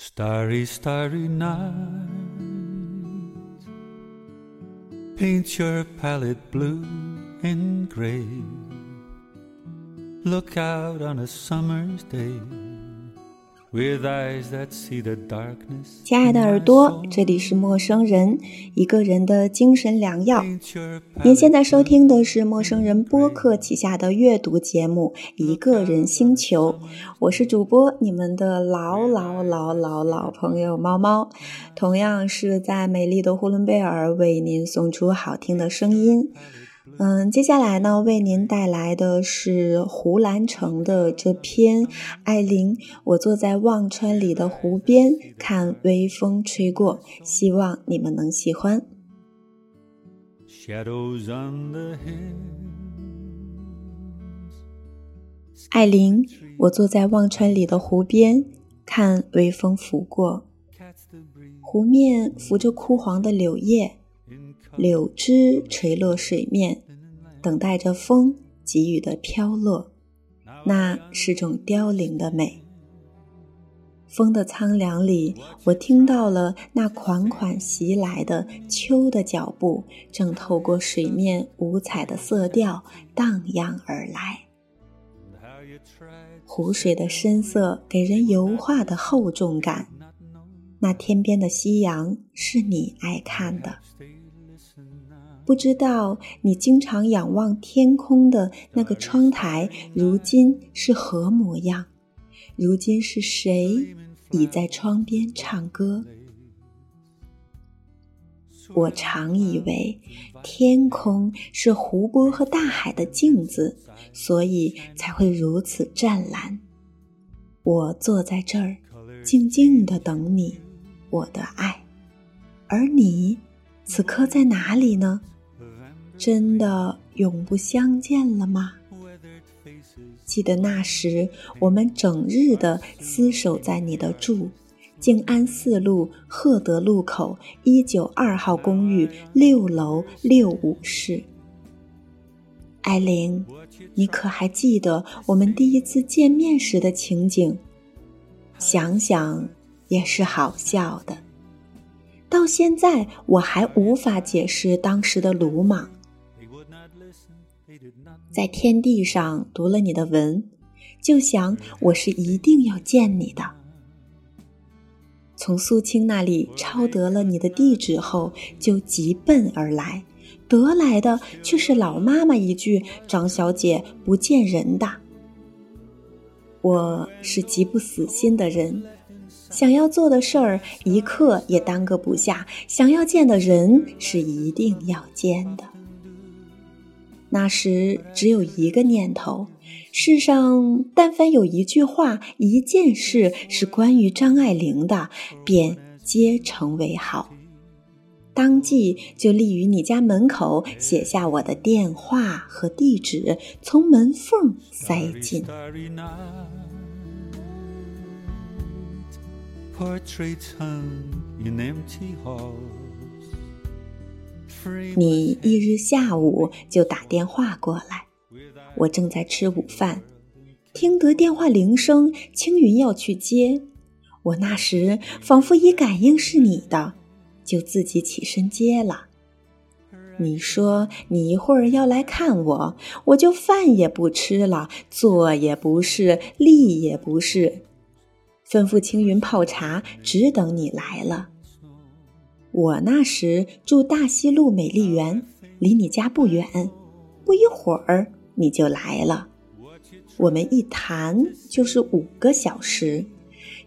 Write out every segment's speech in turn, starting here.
Starry, starry night. Paint your palette blue and gray. Look out on a summer's day. 亲爱的耳朵，这里是陌生人，一个人的精神良药。您现在收听的是陌生人播客旗下的阅读节目《一个人星球》，我是主播，你们的老老老老老朋友猫猫，同样是在美丽的呼伦贝尔为您送出好听的声音。嗯，接下来呢，为您带来的是胡兰成的这篇《艾琳》，我坐在忘川里的湖边，看微风吹过，希望你们能喜欢。艾琳，我坐在忘川里的湖边，看微风拂过，湖面浮着枯黄的柳叶。柳枝垂落水面，等待着风给予的飘落，那是种凋零的美。风的苍凉里，我听到了那款款袭来的秋的脚步，正透过水面五彩的色调荡漾而来。湖水的深色给人油画的厚重感。那天边的夕阳是你爱看的。不知道你经常仰望天空的那个窗台，如今是何模样？如今是谁倚在窗边唱歌？我常以为天空是湖泊和大海的镜子，所以才会如此湛蓝。我坐在这儿，静静的等你，我的爱。而你，此刻在哪里呢？真的永不相见了吗？记得那时我们整日的厮守在你的住，静安寺路赫德路口一九二号公寓六楼六五室。艾琳，你可还记得我们第一次见面时的情景？想想也是好笑的。到现在我还无法解释当时的鲁莽。在天地上读了你的文，就想我是一定要见你的。从苏青那里抄得了你的地址后，就急奔而来，得来的却是老妈妈一句：“张小姐不见人的。”我是极不死心的人，想要做的事儿一刻也耽搁不下，想要见的人是一定要见的。那时只有一个念头：世上但凡有一句话、一件事是关于张爱玲的，便皆成为好。当即就立于你家门口，写下我的电话和地址，从门缝塞进。你一日下午就打电话过来，我正在吃午饭，听得电话铃声，青云要去接。我那时仿佛已感应是你的，就自己起身接了。你说你一会儿要来看我，我就饭也不吃了，坐也不是，立也不是，吩咐青云泡茶，只等你来了。我那时住大西路美丽园，离你家不远。不一会儿你就来了，我们一谈就是五个小时，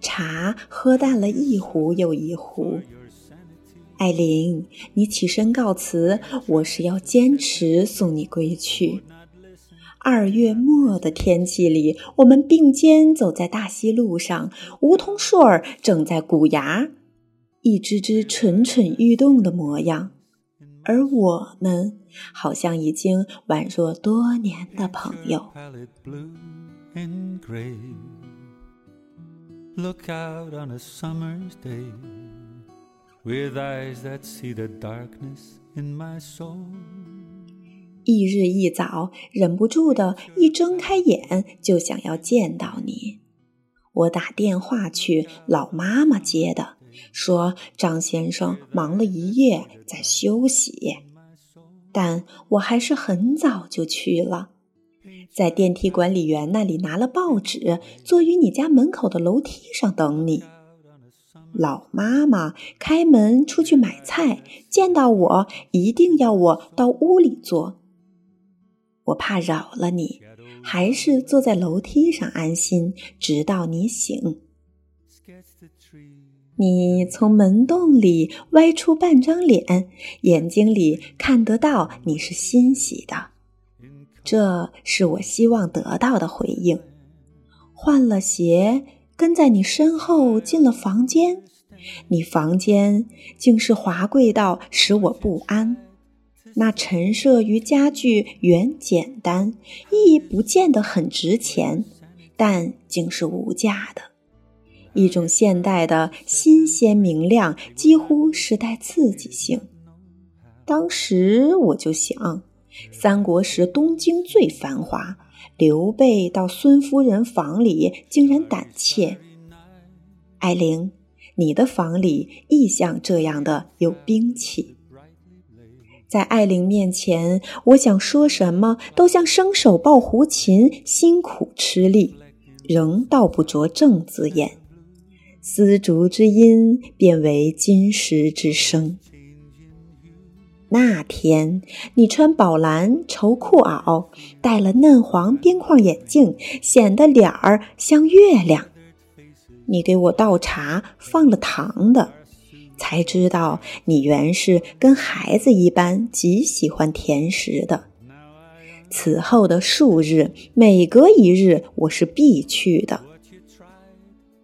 茶喝淡了一壶又一壶。艾琳，你起身告辞，我是要坚持送你归去。二月末的天气里，我们并肩走在大西路上，梧桐树儿正在鼓芽。一只只蠢蠢欲动的模样，而我们好像已经宛若多年的朋友。Look out on a summer's day with eyes that see the darkness in my soul. 一日一早，忍不住的一睁开眼就想要见到你。我打电话去，老妈妈接的，说张先生忙了一夜，在休息。但我还是很早就去了，在电梯管理员那里拿了报纸，坐于你家门口的楼梯上等你。老妈妈开门出去买菜，见到我一定要我到屋里坐。我怕扰了你，还是坐在楼梯上安心，直到你醒。你从门洞里歪出半张脸，眼睛里看得到你是欣喜的，这是我希望得到的回应。换了鞋，跟在你身后进了房间，你房间竟是华贵到使我不安。那陈设与家具原简单，亦不见得很值钱，但竟是无价的。一种现代的新鲜明亮，几乎是带刺激性。当时我就想，三国时东京最繁华，刘备到孙夫人房里竟然胆怯。艾玲，你的房里亦像这样的有兵器。在艾玲面前，我想说什么都像生手抱胡琴，辛苦吃力，仍道不着正字眼。丝竹之音变为金石之声。那天，你穿宝蓝绸裤袄，戴了嫩黄边框眼镜，显得脸儿像月亮。你给我倒茶，放了糖的，才知道你原是跟孩子一般极喜欢甜食的。此后的数日，每隔一日，我是必去的。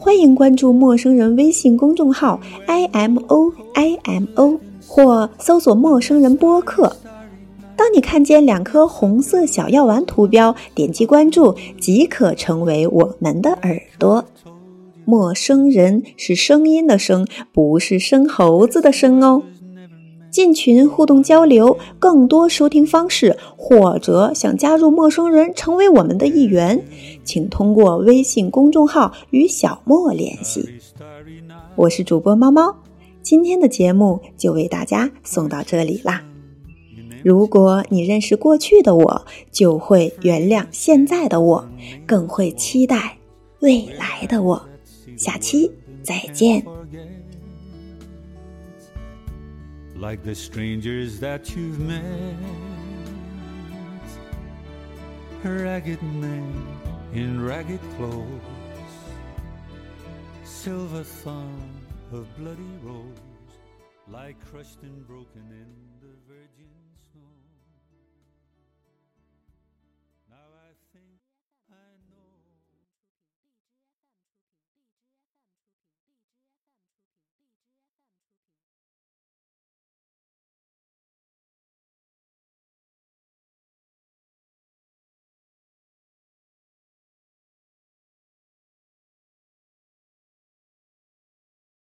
欢迎关注陌生人微信公众号 i m o i m o 或搜索“陌生人播客”。当你看见两颗红色小药丸图标，点击关注即可成为我们的耳朵。陌生人是声音的声，不是生猴子的生哦。进群互动交流，更多收听方式，或者想加入陌生人成为我们的一员，请通过微信公众号与小莫联系。我是主播猫猫，今天的节目就为大家送到这里啦。如果你认识过去的我，就会原谅现在的我，更会期待未来的我。下期再见。Like the strangers that you've met. Ragged man in ragged clothes, silver thorn of bloody rose, lie crushed and broken in the virgin.